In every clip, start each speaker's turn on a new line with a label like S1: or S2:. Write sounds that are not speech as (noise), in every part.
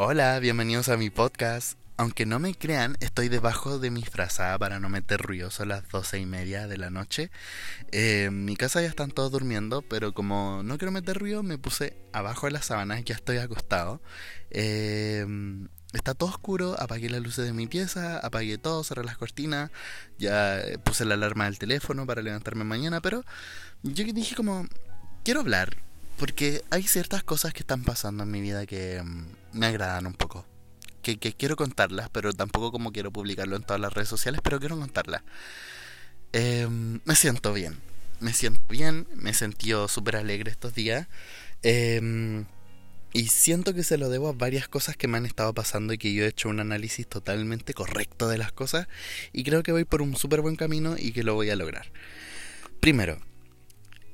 S1: Hola, bienvenidos a mi podcast. Aunque no me crean, estoy debajo de mi frazada para no meter ruidoso a las doce y media de la noche. Eh, en mi casa ya están todos durmiendo, pero como no quiero meter ruido, me puse abajo de las sábanas, ya estoy acostado. Eh, está todo oscuro, apagué las luces de mi pieza, apagué todo, cerré las cortinas, ya puse la alarma del teléfono para levantarme mañana, pero yo dije como, quiero hablar, porque hay ciertas cosas que están pasando en mi vida que mm, me agradan un poco que, quiero contarlas, pero tampoco como quiero publicarlo en todas las redes sociales, pero quiero contarlas. Em, me siento bien, me siento bien, me he sentido súper alegre estos días. Em, y siento que se lo debo a varias cosas que me han estado pasando y que yo he hecho un análisis totalmente correcto de las cosas y creo que voy por un súper buen camino y que lo voy a lograr. Primero,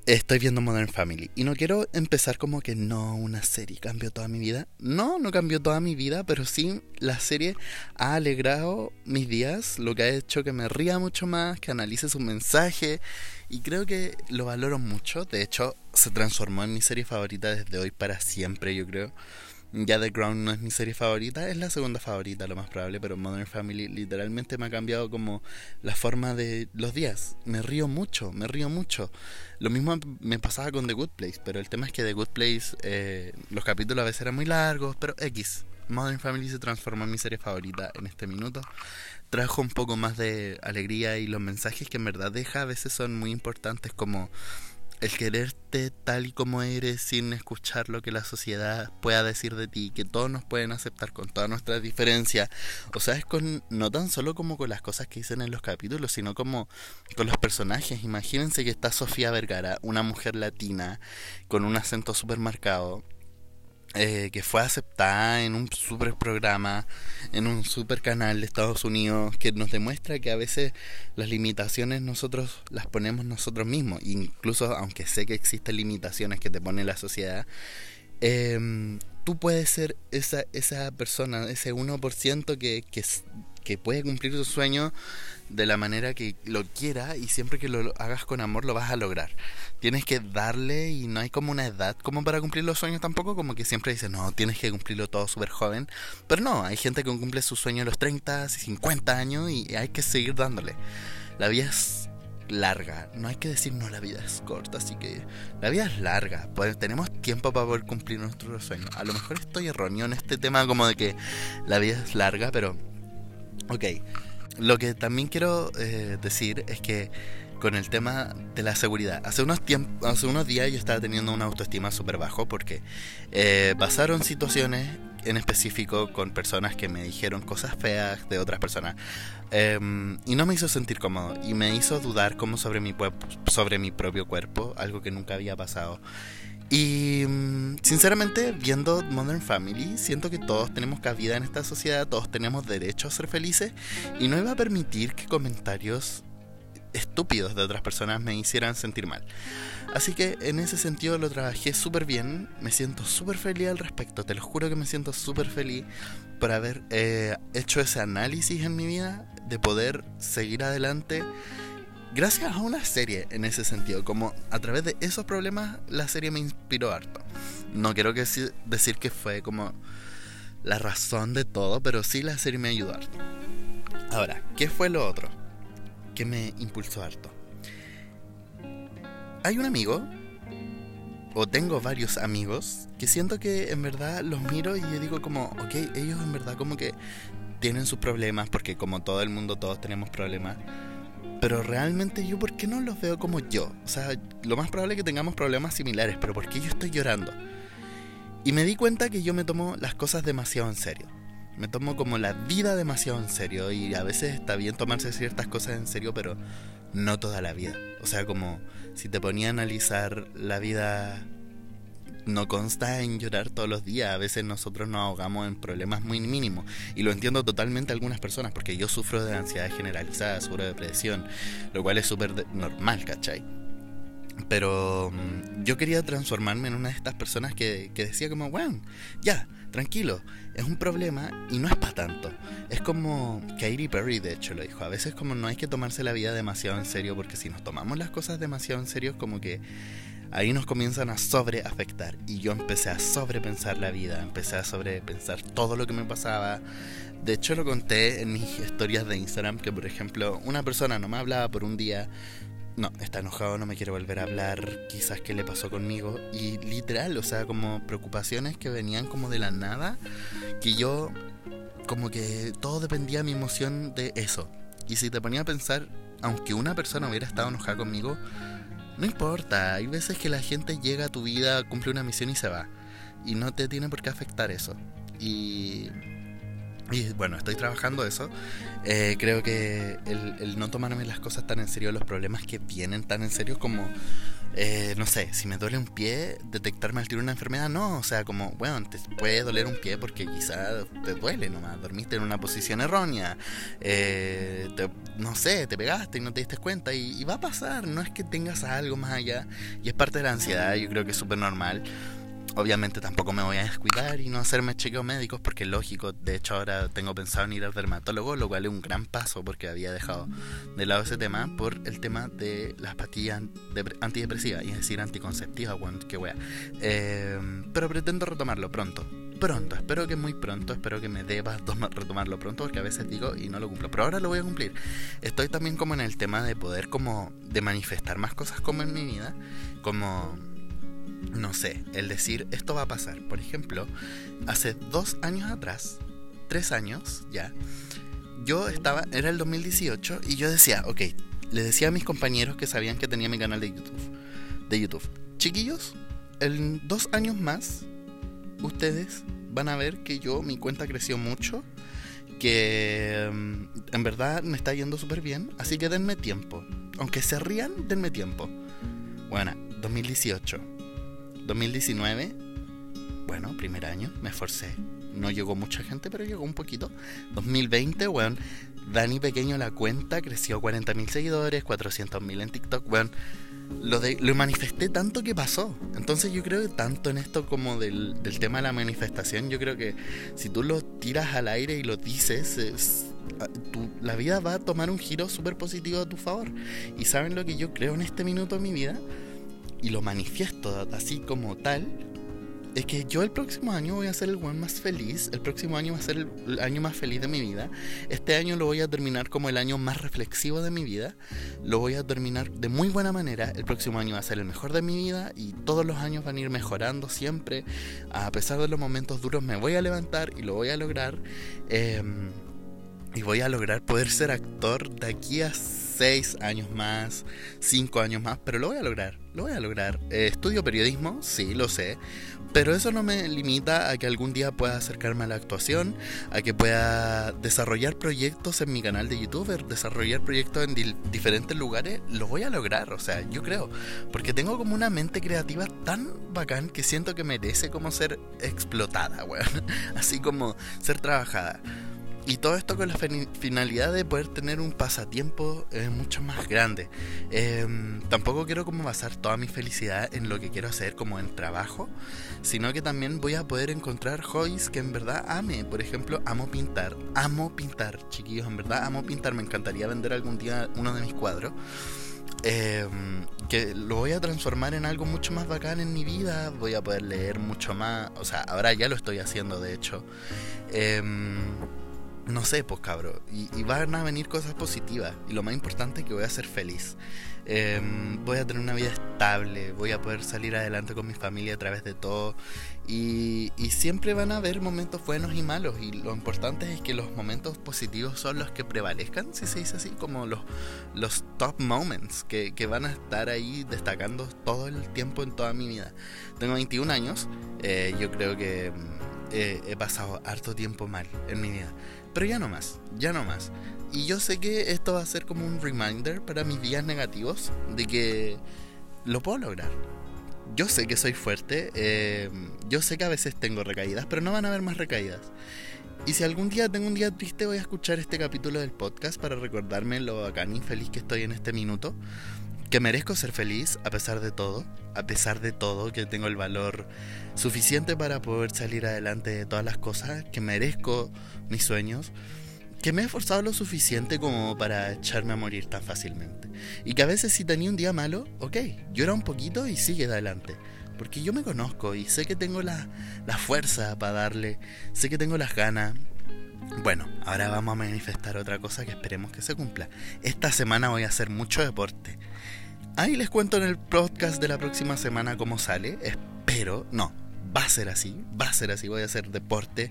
S1: estoy viendo Modern Family y no quiero empezar como que no, una serie cambió toda mi vida. No, no cambió toda mi vida, pero sí la serie ha alegrado mis días, lo que ha hecho que me ría mucho más, que analice su mensaje y creo que lo valoro mucho. De hecho, se transformó en mi serie favorita desde hoy para siempre, yo creo. Ya The Crown no es mi serie favorita, es la segunda favorita, lo más probable, pero Modern Family literalmente me ha cambiado como la forma de los días. Me río mucho, me río mucho. Lo mismo me pasaba con The Good Place, pero el tema es que The Good Place, eh, los capítulos a veces eran muy largos, pero X. Modern Family se transformó en mi serie favorita en este minuto. Trajo un poco más de alegría y los mensajes que en verdad deja a veces son muy importantes como el quererte tal y como eres sin escuchar lo que la sociedad pueda decir de ti, que todos nos pueden aceptar con todas nuestras diferencias, o sea, es con no tan solo como con las cosas que dicen en los capítulos, sino como con los personajes. Imagínense que está Sofía Vergara, una mujer latina con un acento súper marcado, eh, que fue aceptada en un super programa, en un super canal de Estados Unidos, que nos demuestra que a veces las limitaciones nosotros las ponemos nosotros mismos, incluso aunque sé que existen limitaciones que te pone la sociedad, eh, tú puedes ser esa, esa persona, ese 1% que, que, que puede cumplir su sueño de la manera que lo quiera y siempre que lo hagas con amor lo vas a lograr. Tienes que darle y no hay como una edad como para cumplir los sueños tampoco, como que siempre dicen, no, tienes que cumplirlo todo súper joven. Pero no, hay gente que cumple su sueño a los 30, 50 años y hay que seguir dándole. La vida es larga, no hay que decir no, la vida es corta, así que la vida es larga, pues tenemos tiempo para poder cumplir nuestros sueños. A lo mejor estoy erróneo en este tema como de que la vida es larga, pero ok lo que también quiero eh, decir es que con el tema de la seguridad. Hace unos, hace unos días yo estaba teniendo una autoestima súper bajo porque eh, pasaron situaciones en específico con personas que me dijeron cosas feas de otras personas em, y no me hizo sentir cómodo y me hizo dudar como sobre mi, sobre mi propio cuerpo, algo que nunca había pasado. Y mm, sinceramente, viendo Modern Family, siento que todos tenemos cabida en esta sociedad, todos tenemos derecho a ser felices y no iba a permitir que comentarios estúpidos de otras personas me hicieran sentir mal. Así que en ese sentido lo trabajé súper bien, me siento súper feliz al respecto, te lo juro que me siento súper feliz por haber eh, hecho ese análisis en mi vida, de poder seguir adelante gracias a una serie en ese sentido, como a través de esos problemas la serie me inspiró harto. No quiero decir que fue como la razón de todo, pero sí la serie me ayudó harto. Ahora, ¿qué fue lo otro que me impulsó harto? Hay un amigo, o tengo varios amigos, que siento que en verdad los miro y yo digo como, ok, ellos en verdad como que tienen sus problemas, porque como todo el mundo todos tenemos problemas pero realmente yo, ¿por qué no los veo como yo? O sea, lo más probable es que tengamos problemas similares, pero ¿por qué yo estoy llorando? Y me di cuenta que yo me tomo las cosas demasiado en serio. Me tomo como la vida demasiado en serio y a veces está bien tomarse ciertas cosas en serio, pero no toda la vida. O sea, como si te ponía a analizar la vida no consta en llorar todos los días. A veces nosotros nos ahogamos en problemas muy mínimos. Y lo entiendo totalmente algunas personas, porque yo sufro de ansiedad generalizada, sufro de depresión, lo cual es súper normal, ¿cachai? Pero mm, yo quería transformarme en una de estas personas que, que decía como, bueno, ya, tranquilo, es un problema y no es para tanto. Es como Katy Perry, de hecho, lo dijo. A veces como no hay que tomarse la vida demasiado en serio, porque si nos tomamos las cosas demasiado en serio, como que ahí nos comienzan a sobreafectar. Y yo empecé a sobrepensar la vida, empecé a sobrepensar todo lo que me pasaba. De hecho lo conté en mis historias de Instagram que por ejemplo una persona no me hablaba por un día, no, está enojado, no me quiere volver a hablar, quizás qué le pasó conmigo. Y literal, o sea, como preocupaciones que venían como de la nada, que yo, como que todo dependía de mi emoción de eso. Y si te ponía a pensar, aunque una persona hubiera estado enojada conmigo, no importa, hay veces que la gente llega a tu vida, cumple una misión y se va. Y no te tiene por qué afectar eso. Y y bueno, estoy trabajando eso. Eh, creo que el, no tomarme las cosas tan en serio, los problemas que vienen tan en serio como, eh, no sé, si me duele un pie, detectarme al tiro una enfermedad, no. O sea, como, bueno, te puede doler un pie porque quizá te duele nomás, dormiste en una posición errónea, eh, no sé, te pegaste y no te diste cuenta y, y va a pasar, no es que tengas algo más allá. Y es parte de la ansiedad, yo creo que es súper normal. Obviamente tampoco me voy a descuidar y no hacerme chequeos médicos porque es lógico. De hecho ahora tengo pensado en ir al dermatólogo, lo cual es un gran paso porque había dejado de lado ese tema por el tema de las pastillas antidepresivas, y es decir, anticonceptivas, bueno, qué wea. Eh, pero pretendo retomarlo pronto. Pronto, espero que muy pronto, espero que me debas retomarlo pronto porque a veces digo y no lo cumplo, pero ahora lo voy a cumplir. Estoy también como en el tema de poder como de manifestar más cosas como en mi vida, como no sé, el decir esto va a pasar. Por ejemplo, hace dos años atrás, tres años ya, yo estaba, era el 2018 y yo decía, ok, le decía a mis compañeros que sabían que tenía mi canal de YouTube, de YouTube, chiquillos, en dos años más, ustedes van a ver que yo, mi cuenta creció mucho, que mm, en verdad me está yendo súper bien, así que denme tiempo. Aunque se rían, denme tiempo. Bueno, 2018 2019, bueno, primer año, me esforcé. No llegó mucha gente, pero llegó un poquito. 2020, bueno, Dani Pequeño la cuenta, creció 40.000 seguidores, 400.000 en TikTok, bueno, lo, lo manifesté tanto que pasó. Entonces yo creo que tanto en esto como del, del tema de la manifestación, yo creo que si tú lo tiras al aire y lo dices, ah, la vida va a tomar un giro súper positivo a tu favor. Y saben lo que yo creo en este minuto de mi vida y lo manifiesto así como tal, es que yo el próximo año voy a ser el buen más feliz, el próximo año va a ser el, año más feliz de mi vida, este año lo voy a terminar como el año más reflexivo de mi vida, lo voy a terminar de muy buena manera, el próximo año va a ser el mejor de mi vida y todos los años van a ir mejorando siempre, a pesar de los momentos duros me voy a levantar y lo voy a lograr. Em, y voy a lograr poder ser actor de aquí a seis años más, cinco años más, pero lo voy a lograr, lo voy a lograr. Eh, estudio periodismo, sí, lo sé, pero eso no me limita a que algún día pueda acercarme a la actuación, a que pueda desarrollar proyectos en mi canal de YouTube, desarrollar proyectos en diferentes lugares, lo voy a lograr, o sea, yo creo, porque tengo como una mente creativa tan bacán que siento que merece como ser explotada, weón, (laughs) así como ser trabajada. Y todo esto con la finalidad de poder tener un pasatiempo eh, mucho más grande. Em, tampoco quiero como basar toda mi felicidad en lo que quiero hacer como en trabajo, sino que también voy a poder encontrar hobbies que en verdad ame. Por ejemplo, amo pintar. Amo pintar, chiquillos, en verdad amo pintar. Me encantaría vender algún día uno de mis cuadros. Em, que lo voy a transformar en algo mucho más bacán en mi vida. Voy a poder leer mucho más. O sea, ahora ya lo estoy haciendo, de hecho. Eh, no sé, pues cabro, y, van a venir cosas positivas. Y lo más importante es que voy a ser feliz. Em, voy a tener una vida estable, voy a poder salir adelante con mi familia a través de todo. Y, y, siempre van a haber momentos buenos y malos. Y lo importante es que los momentos positivos son los que prevalezcan, si se dice así, como los, los top moments que, que van a estar ahí destacando todo el tiempo en toda mi vida. Tengo 21 años, eh, yo creo que mm, he pasado harto tiempo mal en mi vida pero ya no más, ya no más. Y yo sé que esto va a ser como un reminder para mis días negativos de que lo puedo lograr. Yo sé que soy fuerte, eh, yo sé que a veces tengo recaídas, pero no van a haber más recaídas. Y si algún día tengo un día triste, voy a escuchar este capítulo del podcast para recordarme lo bacán y feliz que estoy en este minuto. Que merezco ser feliz a pesar de todo, a pesar de todo, que tengo el valor suficiente para poder salir adelante de todas las cosas, que merezco mis sueños, que me he esforzado lo suficiente como para echarme a morir tan fácilmente. Y que a veces si tenía un día malo, ok, llora un poquito y sigue adelante. Porque yo me conozco y sé que tengo la, la fuerza para darle, sé que tengo las ganas. Bueno, ahora vamos a manifestar otra cosa que esperemos que se cumpla. Esta semana voy a hacer mucho deporte. Ahí les cuento en el podcast de la próxima semana cómo sale. Espero, no, va a ser así, va a ser así. Voy a hacer deporte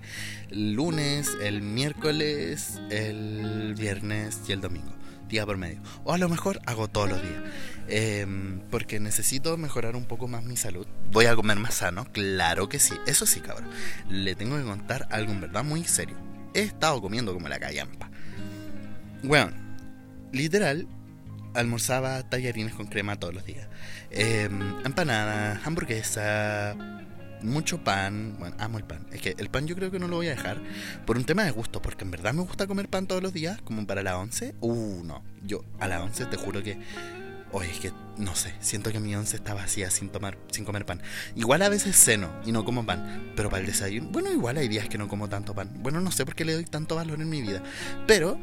S1: lunes, el miércoles, el viernes y el domingo, día por medio. O a lo mejor hago todos los días. Em, porque necesito mejorar un poco más mi salud. Voy a comer más sano, claro que sí. Eso sí, cabrón. Le tengo que contar algo en verdad muy serio. He estado comiendo como la callampa. Bueno, literal, almorzaba tallarines con crema todos los días. Eh, empanadas, hamburguesa, mucho pan. Bueno, amo el pan. Es que el pan yo creo que no lo voy a dejar por un tema de gusto, porque en verdad me gusta comer pan todos los días, como para la 11. Uh, no. Yo a la 11 te juro que. Oye, es que no sé, siento que mi once está vacía sin tomar, sin comer pan. Igual a veces ceno y no como pan, pero para el desayuno, bueno, igual hay días que no como tanto pan. Bueno, no sé por qué le doy tanto valor en mi vida, pero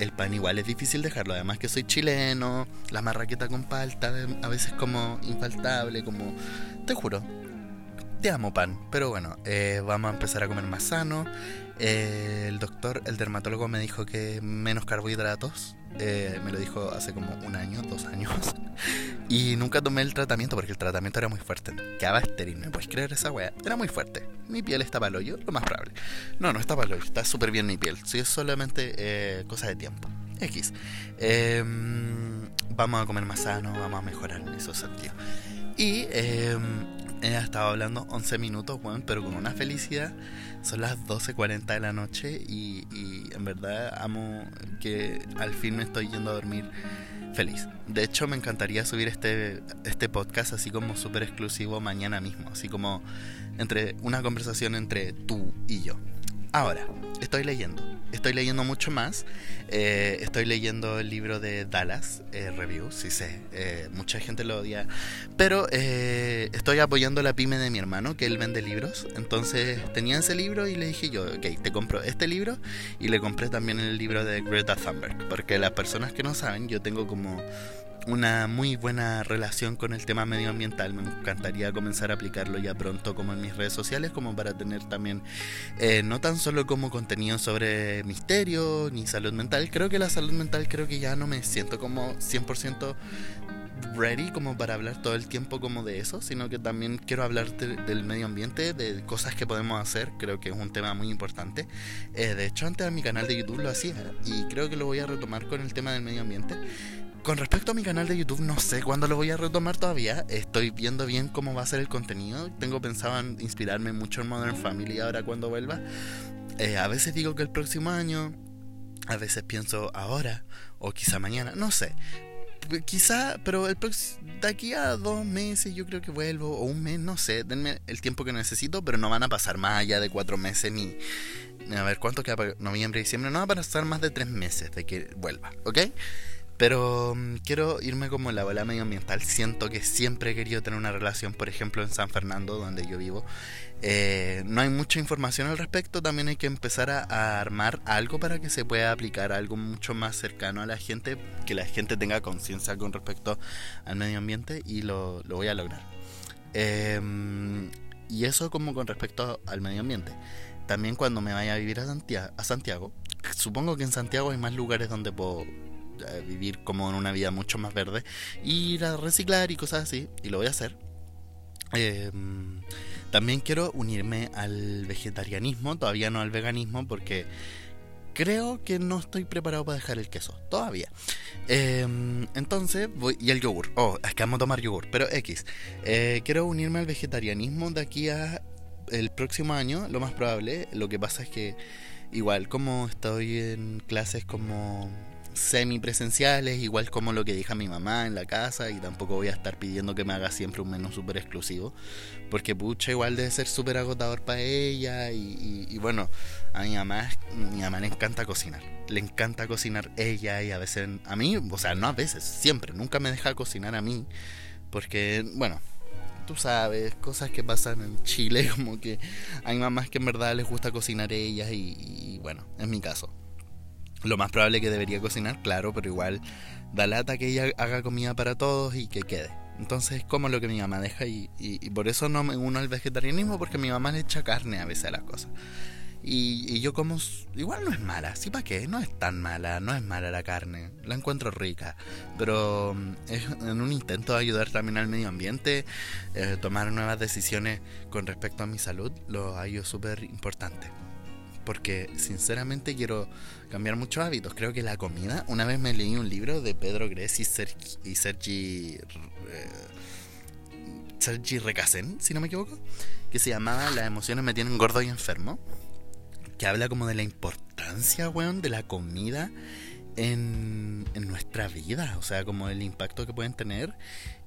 S1: el pan igual es difícil dejarlo. Además que soy chileno, la marraqueta con palta a veces como infaltable, como... Te juro, te amo pan. Pero bueno, eh, vamos a empezar a comer más sano. Eh, el doctor, el dermatólogo me dijo que menos carbohidratos. Eh, me lo dijo hace como un año, dos años. (laughs) y nunca tomé el tratamiento porque el tratamiento era muy fuerte. Quedaba estéril, ¿me puedes creer esa weá? Era muy fuerte. Mi piel está para hoyo, lo más probable. No, no está para hoyo, está súper bien mi piel. Sí, es solamente eh, cosa de tiempo. X. Em, vamos a comer más sano, vamos a mejorar en esos sentidos. Y eh, he estado hablando 11 minutos, bueno, pero con una felicidad. Son las 12.40 de la noche y, y, en verdad amo que al fin me estoy yendo a dormir feliz. De hecho, me encantaría subir este, este podcast así como súper exclusivo mañana mismo, así como entre una conversación entre tú y yo. Ahora, estoy leyendo. Estoy leyendo mucho más. Eh, estoy leyendo el libro de Dallas eh, Review, sí sé. Eh, mucha gente lo odia. Pero estoy apoyando la pyme de mi hermano, que él vende libros. Entonces tenía ese libro y le dije yo, ok, te compro este libro. Y le compré también el libro de Greta Thunberg. Porque las personas que no saben, yo tengo como una muy buena relación con el tema medioambiental. Me encantaría comenzar a aplicarlo ya pronto como en mis redes sociales, como para tener también eh, no tan solo como contenido sobre misterio ni salud mental. Creo que la salud mental creo que ya no me siento como 100% ready como para hablar todo el tiempo como de eso, sino que también quiero hablar del medio ambiente, de cosas que podemos hacer, creo que es un tema muy importante. Eh, de hecho, antes a mi canal de YouTube lo hacía y creo que lo voy a retomar con el tema del medio ambiente. Con respecto a mi canal de YouTube, no sé cuándo lo voy a retomar todavía. Estoy viendo bien cómo va a ser el contenido. Tengo pensado en inspirarme mucho en Modern Family ahora cuando vuelva. Eh, a veces digo que el próximo año, a veces pienso ahora o quizá mañana, no sé. Quizá, pero el de aquí a dos meses yo creo que vuelvo, o un mes, no sé, denme el tiempo que necesito, pero no van a pasar más allá de cuatro meses ni... A ver, ¿cuánto queda para noviembre diciembre? No va a pasar más de tres meses de que vuelva, ¿ok? Pero mm, quiero irme como en la bola medioambiental. Siento que siempre he querido tener una relación, por ejemplo, en San Fernando, donde yo vivo. Eh, no hay mucha información al respecto. También hay que empezar a, armar algo para que se pueda aplicar algo mucho más cercano a la gente, que la gente tenga conciencia con respecto al medio ambiente y lo, lo voy a lograr. Em, y eso como con respecto al medio ambiente. También cuando me vaya a vivir a a Santiago, supongo que en Santiago hay más lugares donde puedo vivir como en una vida mucho más verde, ir a reciclar y cosas así, y lo voy a hacer. Em, también quiero unirme al vegetarianismo, todavía no al veganismo, porque creo que no estoy preparado para dejar el queso, todavía. Em, entonces, voy. Y el yogur. Oh, es que vamos a tomar yogur, pero X. Eh, quiero unirme al vegetarianismo de aquí a el próximo año, lo más probable. Lo que pasa es que, igual, como estoy en clases como semipresenciales, igual como lo que dije a mi mamá en la casa, y tampoco voy a estar pidiendo que me haga siempre un menú súper exclusivo, porque pucha, igual debe ser súper agotador para ella, y, bueno, a mi mamá, mi mamá le encanta cocinar, le encanta cocinar ella, y a veces a mí, o sea, no a veces, siempre, nunca me deja cocinar a mí, porque, bueno, tú sabes, cosas que pasan en Chile, (laughs) como que hay mamás que en verdad les gusta cocinar ellas, y, y bueno, es mi caso. Lo más probable que debería cocinar, claro, pero igual da lata que ella haga comida para todos y que quede. Entonces como lo que mi mamá deja y, y, por eso no me uno al vegetarianismo porque mi mamá le echa carne a veces a las cosas. Y, yo como, igual no es mala, ¿sí para qué? No es tan mala, no es mala la carne, la encuentro rica, pero mm, es en un intento de ayudar también al medio ambiente, eh, tomar nuevas decisiones con respecto a mi salud, lo hallo súper importante. Porque sinceramente quiero cambiar muchos hábitos. Creo que la comida, una vez me leí un libro de Pedro Gress y, Sergi, Sergi, eh, Sergi Recasén, si no me equivoco, que se llamaba Las emociones me tienen gordo y enfermo que habla como de la importancia, weón, de la comida en, en nuestra vida, o sea, como el impacto que pueden tener.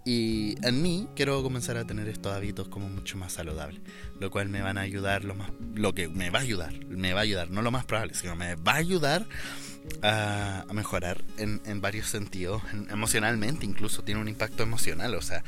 S1: Y en mí quiero comenzar a tener estos hábitos como mucho más saludables, lo cual me van a ayudar lo más, lo que me va a ayudar, me va a ayudar, no lo más probable, sino me va a ayudar a, mejorar en, en, varios sentidos, emocionalmente incluso tiene un impacto emocional, o sea,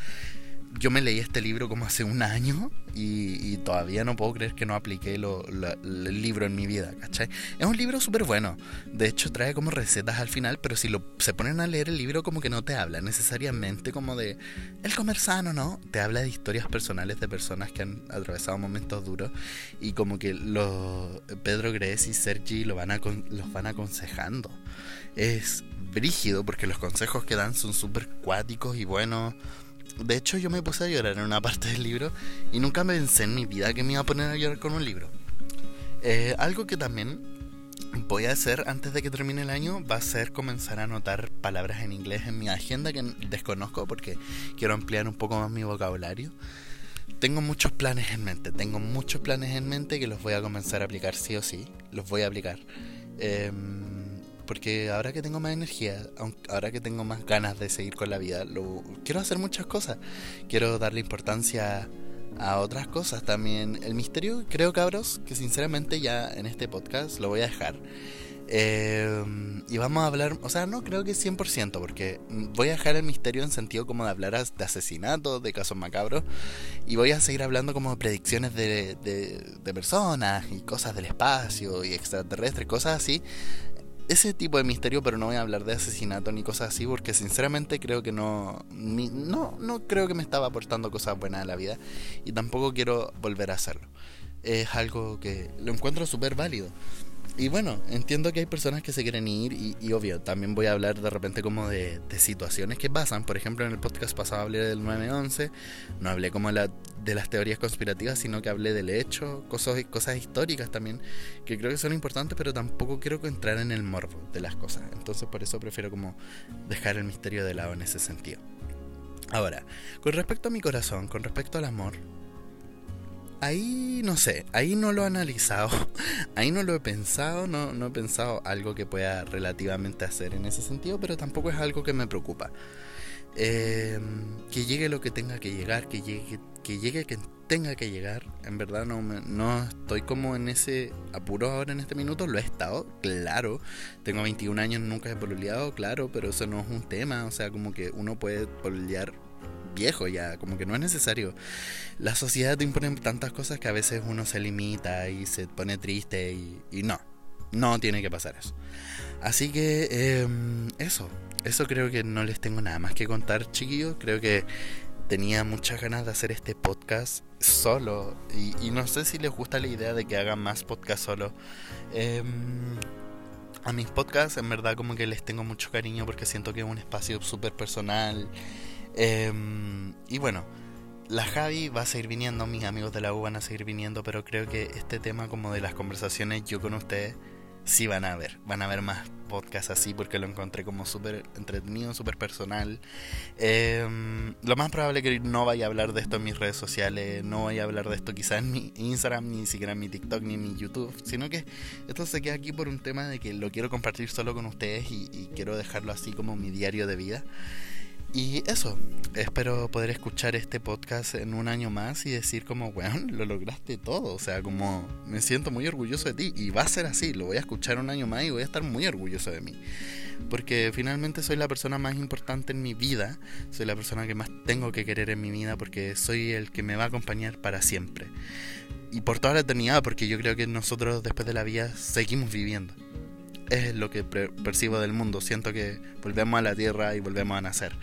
S1: yo me leí este libro como hace un año y, todavía no puedo creer que no apliqué lo, el libro en mi vida, ¿cachai? Es un libro súper bueno. De hecho, trae como recetas al final, pero si lo, se ponen a leer el libro como que no te habla necesariamente como de el comer sano, ¿no? Te habla de historias personales de personas que han atravesado momentos duros y como que los Pedro Gres y Sergi lo van a, los van aconsejando. Es brígido porque los consejos que dan son súper cuáticos y buenos de hecho, yo me puse a llorar en una parte del libro y nunca me pensé en mi vida que me iba a poner a llorar con un libro. Eh, algo que también voy a hacer antes de que termine el año va a ser comenzar a anotar palabras en inglés en mi agenda que desconozco porque quiero ampliar un poco más mi vocabulario. Tengo muchos planes en mente, tengo muchos planes en mente que los voy a comenzar a aplicar sí o sí, los voy a aplicar. Eh, porque ahora que tengo más energía, ahora que tengo más ganas de seguir con la vida, quiero hacer muchas cosas. Quiero darle importancia a otras cosas también. El misterio, creo cabros, que sinceramente ya en este podcast lo voy a dejar. Eh, y vamos a hablar, o sea, no creo que 100%, porque voy a dejar el misterio en sentido como de hablar de asesinatos, de casos macabros, y voy a seguir hablando como de predicciones de, de personas y cosas del espacio y extraterrestres, cosas así, ese tipo de misterio, pero no voy a hablar de asesinato ni cosas así, porque sinceramente creo que no, no, no creo que me estaba aportando cosas buenas a la vida y tampoco quiero volver a hacerlo. Es algo que lo encuentro súper válido. Y bueno, entiendo que hay personas que se quieren ir y, obvio, también voy a hablar de repente como de, situaciones que pasan. Por ejemplo, en el podcast pasado hablé del 9-11, no hablé como la, de las teorías conspirativas, sino que hablé del hecho, cosas, cosas históricas también, que creo que son importantes, pero tampoco quiero entrar en el morbo de las cosas. Entonces por eso prefiero como dejar el misterio de lado en ese sentido. Ahora, con respecto a mi corazón, con respecto al amor, ahí no sé, ahí no lo he analizado, (laughs) ahí no lo he pensado, no, no he pensado algo que pueda relativamente hacer en ese sentido, pero tampoco es algo que me preocupa. Em, que llegue lo que tenga que llegar, que llegue, que llegue que tenga que llegar. En verdad no, no estoy como en ese apuro ahora en este minuto, lo he estado, claro. Tengo 21 años, nunca he poluleado, claro, pero eso no es un tema, o sea, como que uno puede polulear viejo ya, como que no es necesario. La sociedad te impone tantas cosas que a veces uno se limita y se pone triste y, no, no tiene que pasar eso. Así que em, eso, eso creo que no les tengo nada más que contar, chiquillos. Creo que tenía muchas ganas de hacer este podcast solo y, no sé si les gusta la idea de que hagan más podcast solo. Em, a mis podcasts en verdad como que les tengo mucho cariño porque siento que es un espacio súper personal Em, y bueno, la Javi va a seguir viniendo, mis amigos de la U van a seguir viniendo, pero creo que este tema como de las conversaciones yo con ustedes sí van a ver, van a ver más podcasts así porque lo encontré como súper entretenido, súper personal. Em, lo más probable es que no vaya a hablar de esto en mis redes sociales, no vaya a hablar de esto quizás en mi Instagram, ni siquiera en mi TikTok, ni en mi YouTube, sino que esto se queda aquí por un tema de que lo quiero compartir solo con ustedes y, y quiero dejarlo así como mi diario de vida. Y eso, espero poder escuchar este podcast en un año más y decir como, weón, lo lograste todo. O sea, como me siento muy orgulloso de ti. Y va a ser así, lo voy a escuchar un año más y voy a estar muy orgulloso de mí. Porque finalmente soy la persona más importante en mi vida. Soy la persona que más tengo que querer en mi vida porque soy el que me va a acompañar para siempre. Y por toda la eternidad, porque yo creo que nosotros después de la vida seguimos viviendo. Es lo que percibo del mundo. Siento que volvemos a la tierra y volvemos a nacer.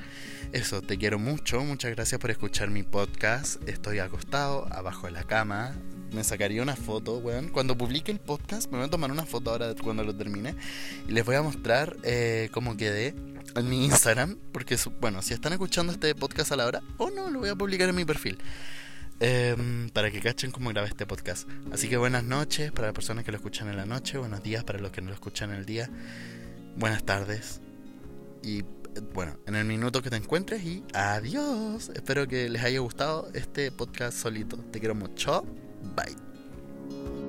S1: Eso, te quiero mucho. Muchas gracias por escuchar mi podcast. Estoy acostado, abajo de la cama. Me sacaría una foto, weón. Cuando publique el podcast, me voy a tomar una foto ahora cuando lo termine. Y les voy a mostrar eh, cómo quedé en mi Instagram. Porque, bueno, si están escuchando este podcast a la hora, o no, lo voy a publicar en mi perfil. Em, para que cachen cómo grabé este podcast. Así que buenas noches para las personas que lo escuchan en la noche, buenos días para los que no lo escuchan en el día, buenas tardes y bueno, en el minuto que te encuentres y adiós. Espero que les haya gustado este podcast solito. Te quiero mucho. Bye.